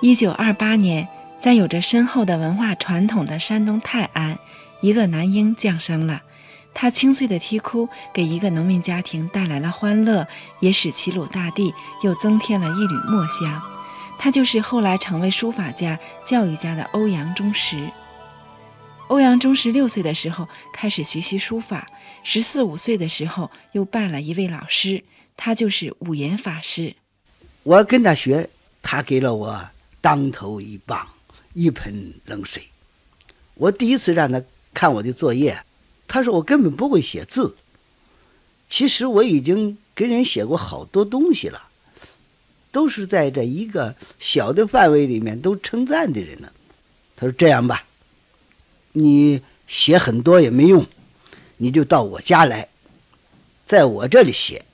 一九二八年，在有着深厚的文化传统的山东泰安，一个男婴降生了。他清脆的啼哭，给一个农民家庭带来了欢乐，也使齐鲁大地又增添了一缕墨香。他就是后来成为书法家、教育家的欧阳中石。欧阳中石六岁的时候开始学习书法，十四五岁的时候又拜了一位老师，他就是五言法师。我跟他学，他给了我当头一棒，一盆冷水。我第一次让他看我的作业。他说：“我根本不会写字。其实我已经给人写过好多东西了，都是在这一个小的范围里面都称赞的人了。”他说：“这样吧，你写很多也没用，你就到我家来，在我这里写。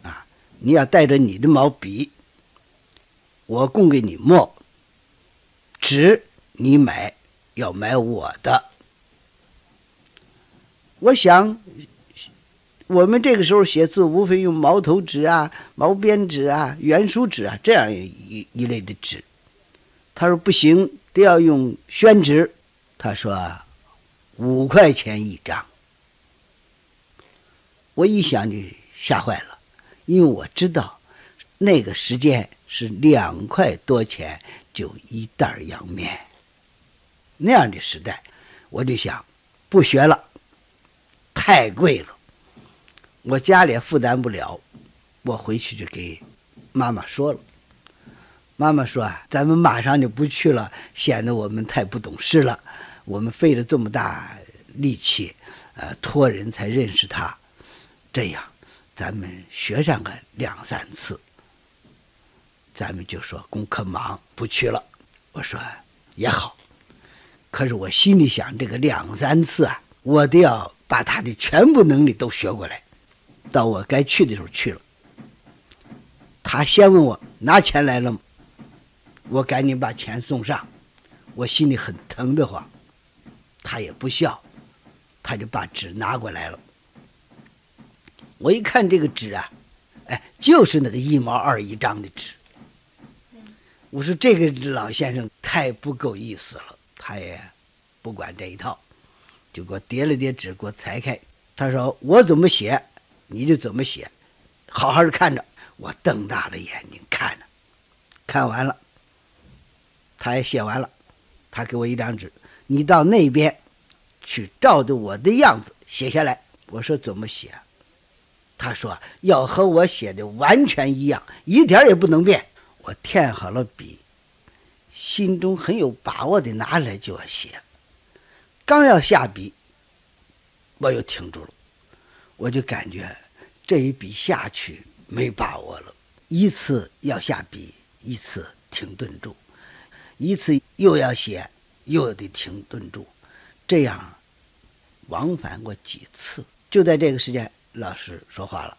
啊，你要带着你的毛笔，我供给你墨，纸你买，要买我的。”我想，我们这个时候写字无非用毛头纸啊、毛边纸啊、圆书纸啊这样一一类的纸。他说不行，得要用宣纸。他说五块钱一张。我一想就吓坏了，因为我知道那个时间是两块多钱就一袋洋面，那样的时代，我就想不学了。太贵了，我家里负担不了，我回去就给妈妈说了。妈妈说：“啊，咱们马上就不去了，显得我们太不懂事了。我们费了这么大力气，呃，托人才认识他，这样，咱们学上个两三次，咱们就说功课忙不去了。”我说也好，可是我心里想，这个两三次啊，我都要。把他的全部能力都学过来，到我该去的时候去了。他先问我拿钱来了吗？我赶紧把钱送上，我心里很疼得慌。他也不笑，他就把纸拿过来了。我一看这个纸啊，哎，就是那个一毛二一张的纸。我说这个老先生太不够意思了，他也不管这一套。就给我叠了叠纸，给我裁开。他说：“我怎么写，你就怎么写，好好的看着。”我瞪大了眼睛看着，看完了，他也写完了。他给我一张纸，你到那边去照着我的样子写下来。我说：“怎么写？”他说：“要和我写的完全一样，一点也不能变。”我填好了笔，心中很有把握的拿来就要写。刚要下笔，我又停住了，我就感觉这一笔下去没把握了。一次要下笔，一次停顿住，一次又要写，又得停顿住，这样往返过几次。就在这个时间，老师说话了，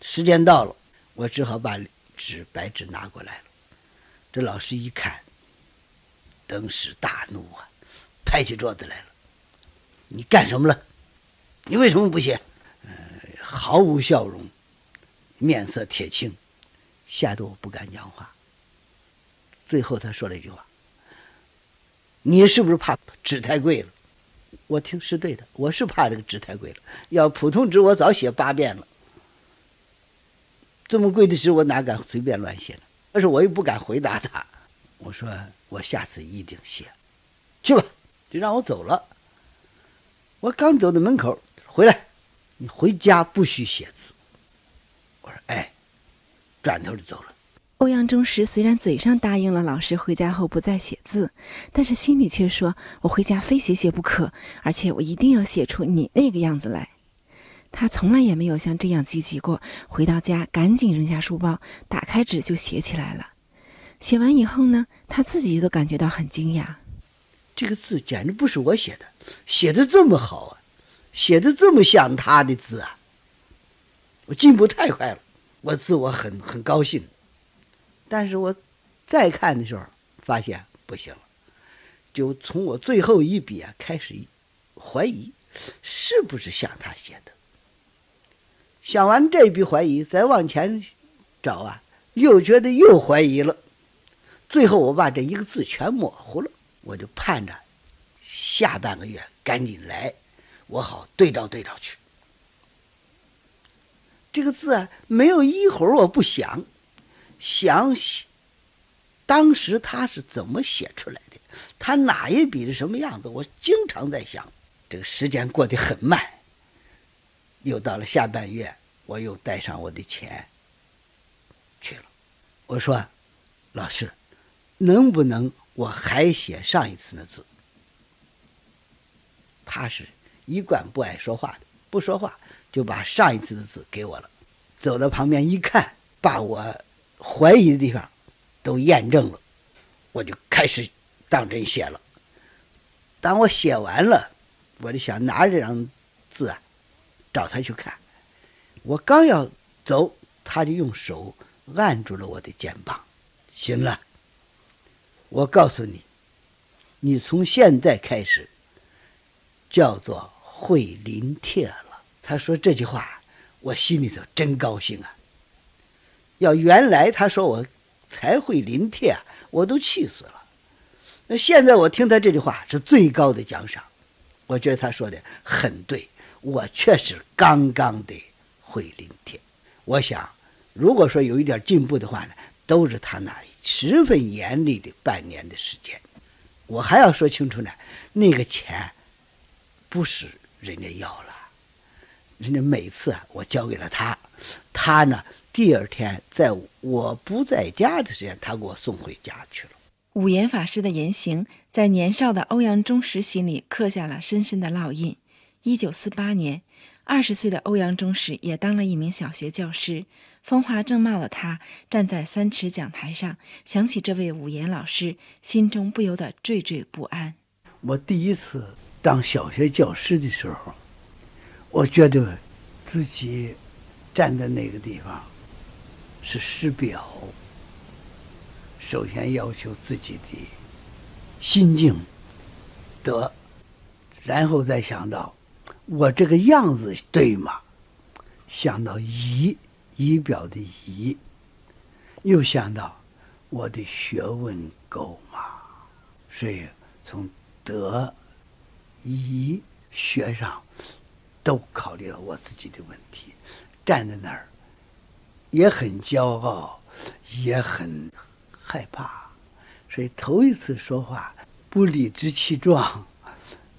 时间到了，我只好把纸白纸拿过来了。这老师一看，登时大怒啊！拍起桌子来了，你干什么了？你为什么不写？呃，毫无笑容，面色铁青，吓得我不敢讲话。最后他说了一句话：“你是不是怕纸太贵了？”我听是对的，我是怕这个纸太贵了。要普通纸，我早写八遍了。这么贵的诗，我哪敢随便乱写呢？但是我又不敢回答他。我说：“我下次一定写，去吧。”就让我走了。我刚走到门口，回来，你回家不许写字。我说：“哎。”转头就走了。欧阳中石虽然嘴上答应了老师回家后不再写字，但是心里却说：“我回家非写写不可，而且我一定要写出你那个样子来。”他从来也没有像这样积极过。回到家，赶紧扔下书包，打开纸就写起来了。写完以后呢，他自己都感觉到很惊讶。这个字简直不是我写的，写的这么好啊，写的这么像他的字啊！我进步太快了，我自我很很高兴。但是我再看的时候，发现不行了，就从我最后一笔啊开始怀疑，是不是像他写的？想完这笔怀疑，再往前找啊，又觉得又怀疑了。最后我把这一个字全模糊了，我就盼着下半个月赶紧来，我好对照对照去。这个字啊，没有一会儿我不想，想，当时他是怎么写出来的？他哪一笔是什么样子？我经常在想。这个时间过得很慢，又到了下半月，我又带上我的钱去了。我说：“老师，能不能我还写上一次的字？”他是一贯不爱说话的，不说话。就把上一次的字给我了，走到旁边一看，把我怀疑的地方都验证了，我就开始当真写了。当我写完了，我就想拿这张字啊，找他去看。我刚要走，他就用手按住了我的肩膀。行了，我告诉你，你从现在开始叫做会临帖了。他说这句话，我心里头真高兴啊！要原来他说我才会临帖，我都气死了。那现在我听他这句话是最高的奖赏，我觉得他说的很对，我确实刚刚的会临帖。我想，如果说有一点进步的话呢，都是他那十分严厉的半年的时间。我还要说清楚呢，那个钱不是人家要了。人家每次啊，我交给了他，他呢，第二天在我不在家的时间，他给我送回家去了。五言法师的言行，在年少的欧阳中石心里刻下了深深的烙印。一九四八年，二十岁的欧阳中石也当了一名小学教师。风华正茂的他站在三尺讲台上，想起这位五言老师，心中不由得惴惴不安。我第一次当小学教师的时候。我觉得自己站在那个地方是师表。首先要求自己的心境得，然后再想到我这个样子对吗？想到仪仪表的仪，又想到我的学问够吗？所以从德仪学上。都考虑了我自己的问题，站在那儿也很骄傲，也很害怕，所以头一次说话不理直气壮，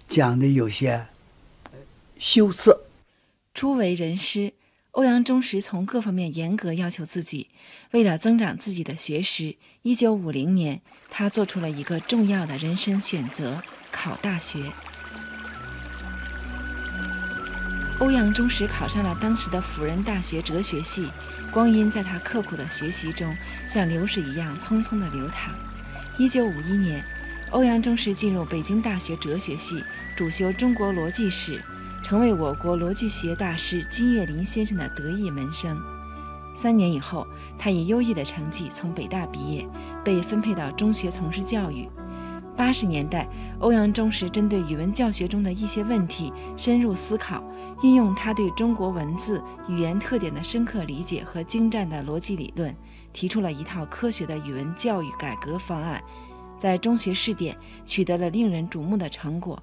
讲的有些羞涩。初为人师，欧阳中石从各方面严格要求自己。为了增长自己的学识，一九五零年，他做出了一个重要的人生选择：考大学。欧阳中石考上了当时的辅仁大学哲学系，光阴在他刻苦的学习中像流水一样匆匆地流淌。一九五一年，欧阳中石进入北京大学哲学系，主修中国逻辑史，成为我国逻辑学大师金岳霖先生的得意门生。三年以后，他以优异的成绩从北大毕业，被分配到中学从事教育。八十年代，欧阳中石针对语文教学中的一些问题深入思考，运用他对中国文字语言特点的深刻理解和精湛的逻辑理论，提出了一套科学的语文教育改革方案，在中学试点取得了令人瞩目的成果。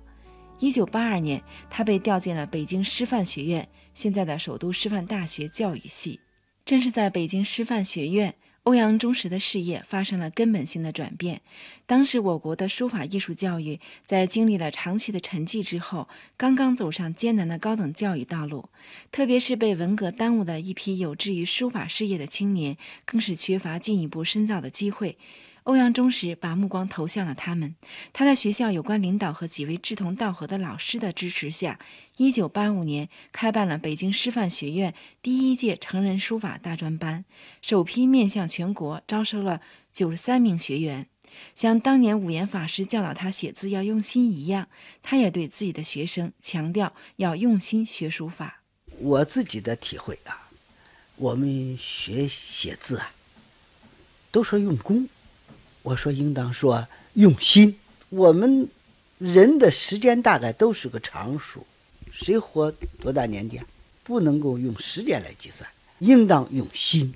一九八二年，他被调进了北京师范学院（现在的首都师范大学）教育系。正是在北京师范学院。欧阳中石的事业发生了根本性的转变。当时，我国的书法艺术教育在经历了长期的沉寂之后，刚刚走上艰难的高等教育道路。特别是被文革耽误的一批有志于书法事业的青年，更是缺乏进一步深造的机会。欧阳中石把目光投向了他们。他在学校有关领导和几位志同道合的老师的支持下，一九八五年开办了北京师范学院第一届成人书法大专班，首批面向全国招收了九十三名学员。像当年五言法师教导他写字要用心一样，他也对自己的学生强调要用心学书法。我自己的体会啊，我们学写字啊，都说用功。我说，应当说用心。我们人的时间大概都是个常数，谁活多大年纪啊？不能够用时间来计算，应当用心，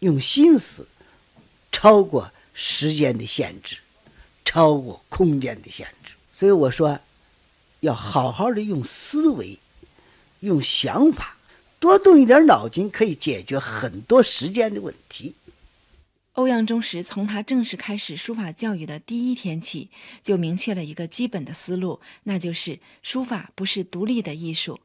用心思超过时间的限制，超过空间的限制。所以我说，要好好的用思维，用想法，多动一点脑筋，可以解决很多时间的问题。欧阳中石从他正式开始书法教育的第一天起，就明确了一个基本的思路，那就是书法不是独立的艺术。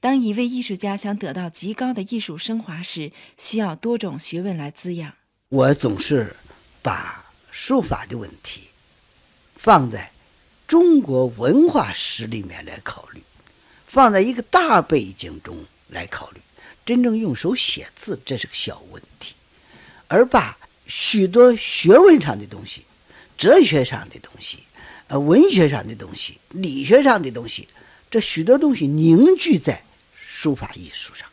当一位艺术家想得到极高的艺术升华时，需要多种学问来滋养。我总是把书法的问题放在中国文化史里面来考虑，放在一个大背景中来考虑。真正用手写字，这是个小问题，而把。许多学问上的东西、哲学上的东西、呃文学上的东西、理学上的东西，这许多东西凝聚在书法艺术上，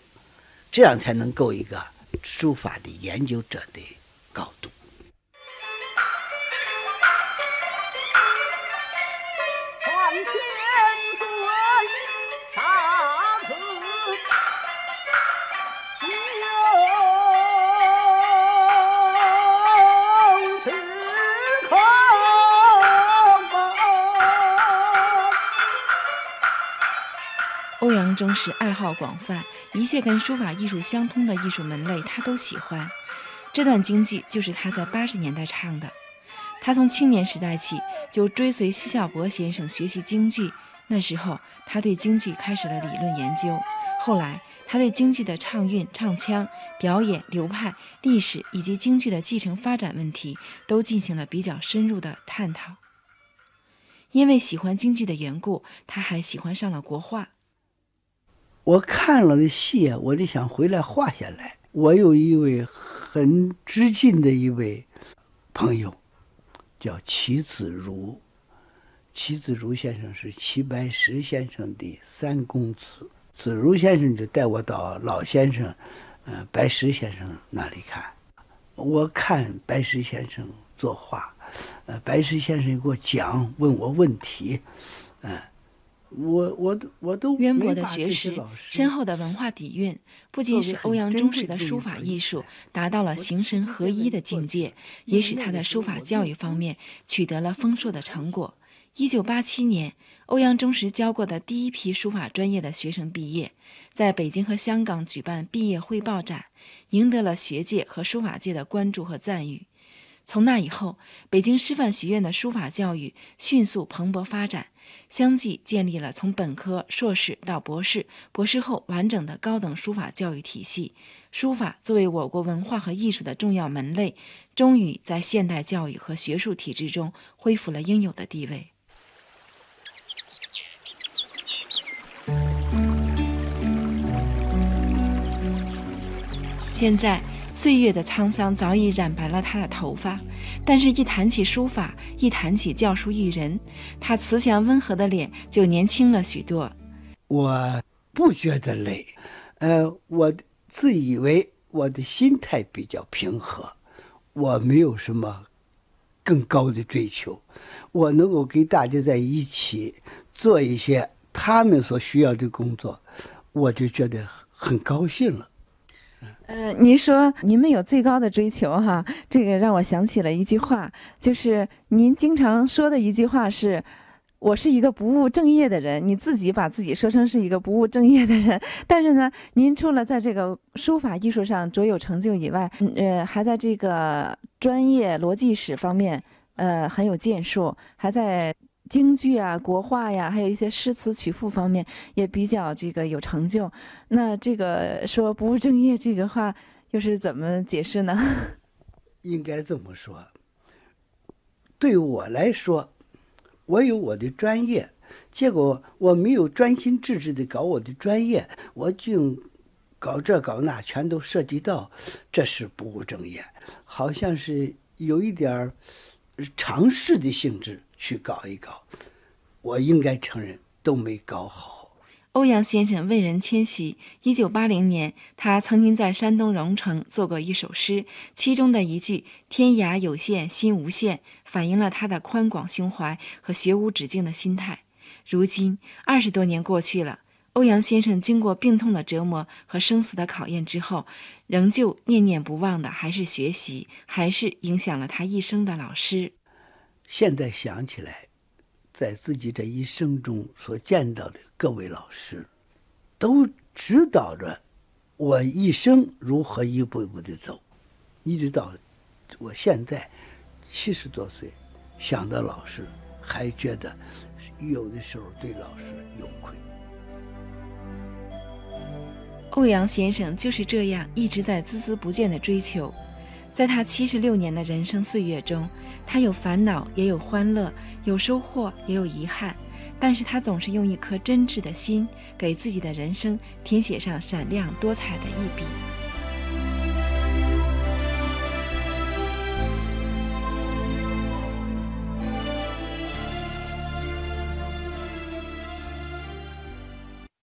这样才能够一个书法的研究者的高度。欧阳中石爱好广泛，一切跟书法艺术相通的艺术门类他都喜欢。这段京剧就是他在八十年代唱的。他从青年时代起就追随奚孝伯先生学习京剧，那时候他对京剧开始了理论研究。后来他对京剧的唱韵、唱腔、表演流派、历史以及京剧的继承发展问题都进行了比较深入的探讨。因为喜欢京剧的缘故，他还喜欢上了国画。我看了的戏啊，我就想回来画下来。我有一位很知近的一位朋友，叫齐子如。齐子如先生是齐白石先生的三公子，子如先生就带我到老先生，呃，白石先生那里看。我看白石先生作画，呃，白石先生给我讲，问我问题，嗯。我我我都渊博的学识、深厚的文化底蕴，不仅使欧阳中石的书法艺术达到了形神合一的境界，也使他在书法教育方面取得了丰硕的成果。一九八七年，欧阳中石教过的第一批书法专业的学生毕业，在北京和香港举办毕业汇报展，赢得了学界和书法界的关注和赞誉。从那以后，北京师范学院的书法教育迅速蓬勃发展。相继建立了从本科、硕士到博士、博士后完整的高等书法教育体系。书法作为我国文化和艺术的重要门类，终于在现代教育和学术体制中恢复了应有的地位。现在。岁月的沧桑早已染白了他的头发，但是，一谈起书法，一谈起教书育人，他慈祥温和的脸就年轻了许多。我不觉得累，呃，我自以为我的心态比较平和，我没有什么更高的追求，我能够给大家在一起做一些他们所需要的工作，我就觉得很高兴了。呃，您说您们有最高的追求哈，这个让我想起了一句话，就是您经常说的一句话是：“我是一个不务正业的人。”你自己把自己说成是一个不务正业的人，但是呢，您除了在这个书法艺术上卓有成就以外，呃，还在这个专业逻辑史方面，呃，很有建树，还在。京剧啊，国画呀，还有一些诗词曲赋方面也比较这个有成就。那这个说不务正业这个话，又是怎么解释呢？应该这么说。对我来说，我有我的专业，结果我没有专心致志的搞我的专业，我就搞这搞那，全都涉及到，这是不务正业，好像是有一点儿尝试的性质。去搞一搞，我应该承认都没搞好。欧阳先生为人谦虚。一九八零年，他曾经在山东荣成做过一首诗，其中的一句“天涯有限心无限”，反映了他的宽广胸怀和学无止境的心态。如今二十多年过去了，欧阳先生经过病痛的折磨和生死的考验之后，仍旧念念不忘的还是学习，还是影响了他一生的老师。现在想起来，在自己这一生中所见到的各位老师，都指导着我一生如何一步一步的走，一直到我现在七十多岁，想到老师，还觉得有的时候对老师有愧。欧阳先生就是这样一直在孜孜不倦地追求，在他七十六年的人生岁月中，他有烦恼，也有欢乐，有收获，也有遗憾，但是他总是用一颗真挚的心，给自己的人生填写上闪亮多彩的一笔。